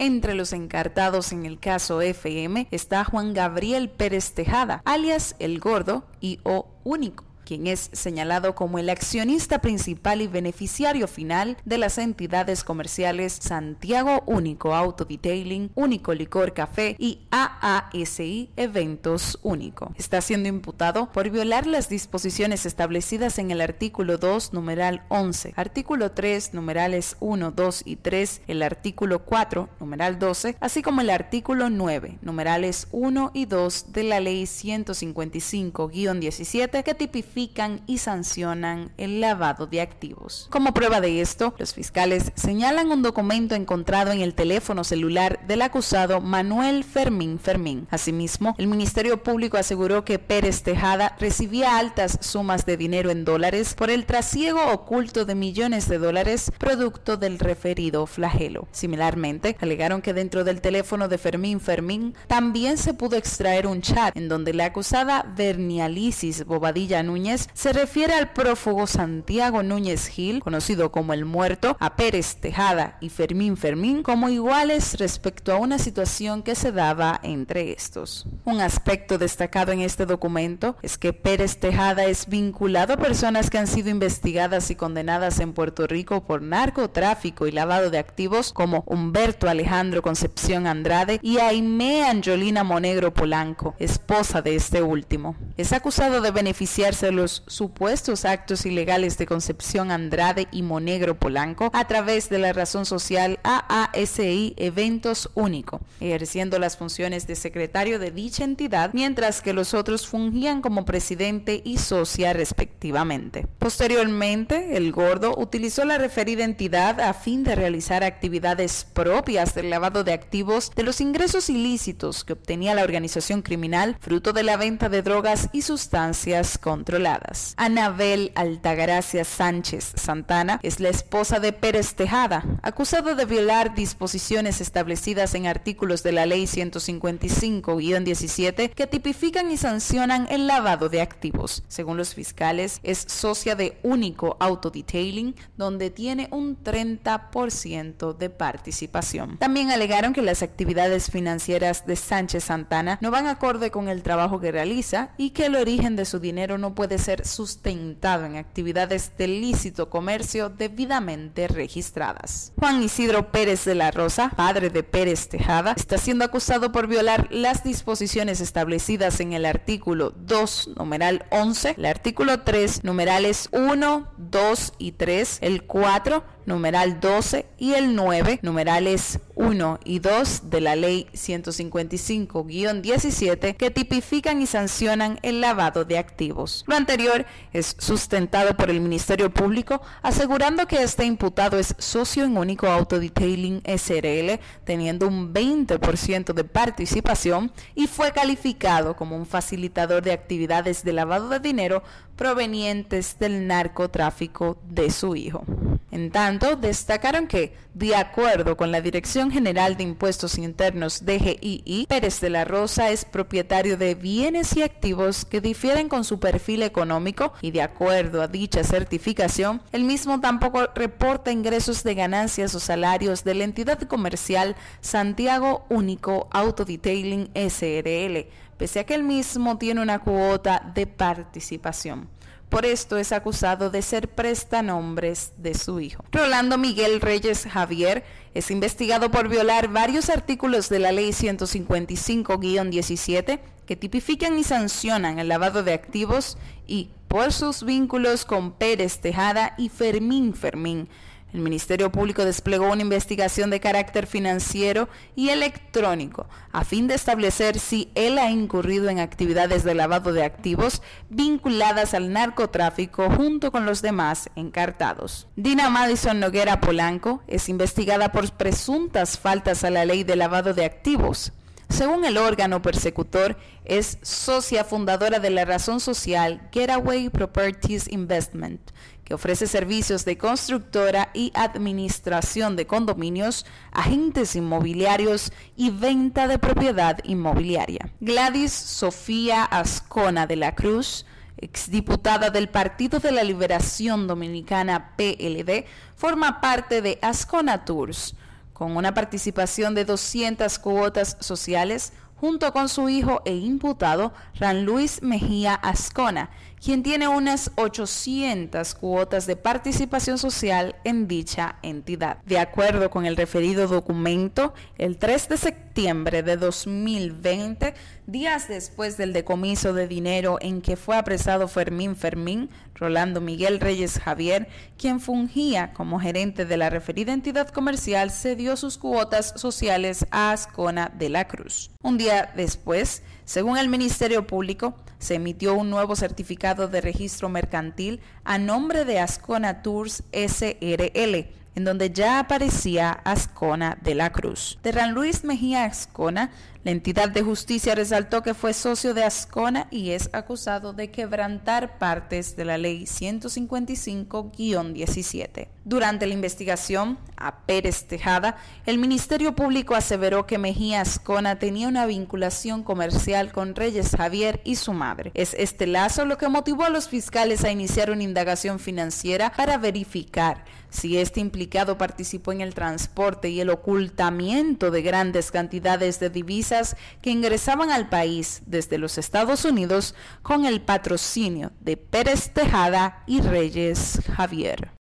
Entre los encartados en el caso FM está Juan Gabriel Pérez Tejada, alias El Gordo y O Único quien es señalado como el accionista principal y beneficiario final de las entidades comerciales Santiago Único Auto Detailing, Único Licor Café y AASI Eventos Único. Está siendo imputado por violar las disposiciones establecidas en el artículo 2, numeral 11, artículo 3, numerales 1, 2 y 3, el artículo 4, numeral 12, así como el artículo 9, numerales 1 y 2 de la ley 155-17 que tipifica y sancionan el lavado de activos. Como prueba de esto, los fiscales señalan un documento encontrado en el teléfono celular del acusado Manuel Fermín Fermín. Asimismo, el Ministerio Público aseguró que Pérez Tejada recibía altas sumas de dinero en dólares por el trasiego oculto de millones de dólares producto del referido flagelo. Similarmente, alegaron que dentro del teléfono de Fermín Fermín también se pudo extraer un chat en donde la acusada Vernialisis Bobadilla Núñez se refiere al prófugo Santiago Núñez Gil, conocido como el muerto, a Pérez Tejada y Fermín Fermín como iguales respecto a una situación que se daba entre estos. Un aspecto destacado en este documento es que Pérez Tejada es vinculado a personas que han sido investigadas y condenadas en Puerto Rico por narcotráfico y lavado de activos como Humberto Alejandro Concepción Andrade y Aimee Angelina Monegro Polanco, esposa de este último. Es acusado de beneficiarse de los supuestos actos ilegales de Concepción Andrade y Monegro Polanco a través de la razón social AASI Eventos Único, ejerciendo las funciones de secretario de dicha entidad, mientras que los otros fungían como presidente y socia respectivamente. Posteriormente, el gordo utilizó la referida entidad a fin de realizar actividades propias del lavado de activos de los ingresos ilícitos que obtenía la organización criminal fruto de la venta de drogas y sustancias controladas. Anabel Altagracia Sánchez Santana es la esposa de Pérez Tejada, acusada de violar disposiciones establecidas en artículos de la Ley 155-17 que tipifican y sancionan el lavado de activos. Según los fiscales, es socia de Único Autodetailing, donde tiene un 30% de participación. También alegaron que las actividades financieras de Sánchez Santana no van acorde con el trabajo que realiza y que el origen de su dinero no puede ser sustentado en actividades de lícito comercio debidamente registradas. Juan Isidro Pérez de la Rosa, padre de Pérez Tejada, está siendo acusado por violar las disposiciones establecidas en el artículo 2, numeral 11, el artículo 3, numerales 1, 2 y 3, el 4, numeral 12 y el 9, numerales 1 y 2 de la ley 155-17 que tipifican y sancionan el lavado de activos. Lo anterior es sustentado por el Ministerio Público asegurando que este imputado es socio en único Autodetailing SRL teniendo un 20% de participación y fue calificado como un facilitador de actividades de lavado de dinero provenientes del narcotráfico de su hijo. En tanto, destacaron que, de acuerdo con la Dirección General de Impuestos Internos DGII, Pérez de la Rosa es propietario de bienes y activos que difieren con su perfil económico y de acuerdo a dicha certificación, el mismo tampoco reporta ingresos de ganancias o salarios de la entidad comercial Santiago Único Autodetailing SRL, pese a que el mismo tiene una cuota de participación. Por esto es acusado de ser prestanombres de su hijo. Rolando Miguel Reyes Javier es investigado por violar varios artículos de la Ley 155-17 que tipifican y sancionan el lavado de activos y por sus vínculos con Pérez Tejada y Fermín Fermín el Ministerio Público desplegó una investigación de carácter financiero y electrónico a fin de establecer si él ha incurrido en actividades de lavado de activos vinculadas al narcotráfico junto con los demás encartados. Dina Madison Noguera Polanco es investigada por presuntas faltas a la ley de lavado de activos. Según el órgano persecutor, es socia fundadora de la razón social Getaway Properties Investment, que ofrece servicios de constructora y administración de condominios, agentes inmobiliarios y venta de propiedad inmobiliaria. Gladys Sofía Ascona de la Cruz, exdiputada del Partido de la Liberación Dominicana PLD, forma parte de Ascona Tours con una participación de 200 cuotas sociales, junto con su hijo e imputado, Ran Luis Mejía Ascona, quien tiene unas 800 cuotas de participación social en dicha entidad. De acuerdo con el referido documento, el 3 de septiembre de 2020, días después del decomiso de dinero en que fue apresado Fermín Fermín, Rolando Miguel Reyes Javier, quien fungía como gerente de la referida entidad comercial, cedió sus cuotas sociales a Ascona de la Cruz. Un día después, según el Ministerio Público, se emitió un nuevo certificado de registro mercantil a nombre de Ascona Tours SRL, en donde ya aparecía Ascona de la Cruz. De Ran Luis Mejía Ascona la entidad de justicia resaltó que fue socio de Ascona y es acusado de quebrantar partes de la ley 155-17. Durante la investigación a Pérez Tejada, el Ministerio Público aseveró que Mejía Ascona tenía una vinculación comercial con Reyes Javier y su madre. Es este lazo lo que motivó a los fiscales a iniciar una indagación financiera para verificar si este implicado participó en el transporte y el ocultamiento de grandes cantidades de divisas que ingresaban al país desde los Estados Unidos con el patrocinio de Pérez Tejada y Reyes Javier.